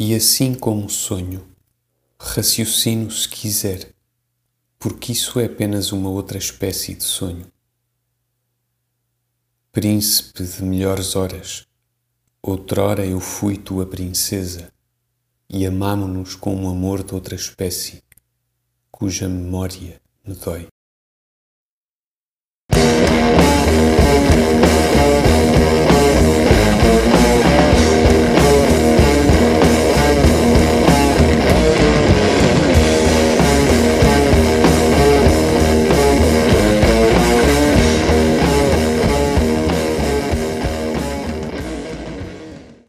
E assim como sonho, raciocino se quiser, porque isso é apenas uma outra espécie de sonho. Príncipe de melhores horas, outrora eu fui tua princesa e amámo-nos com um amor de outra espécie, cuja memória me dói.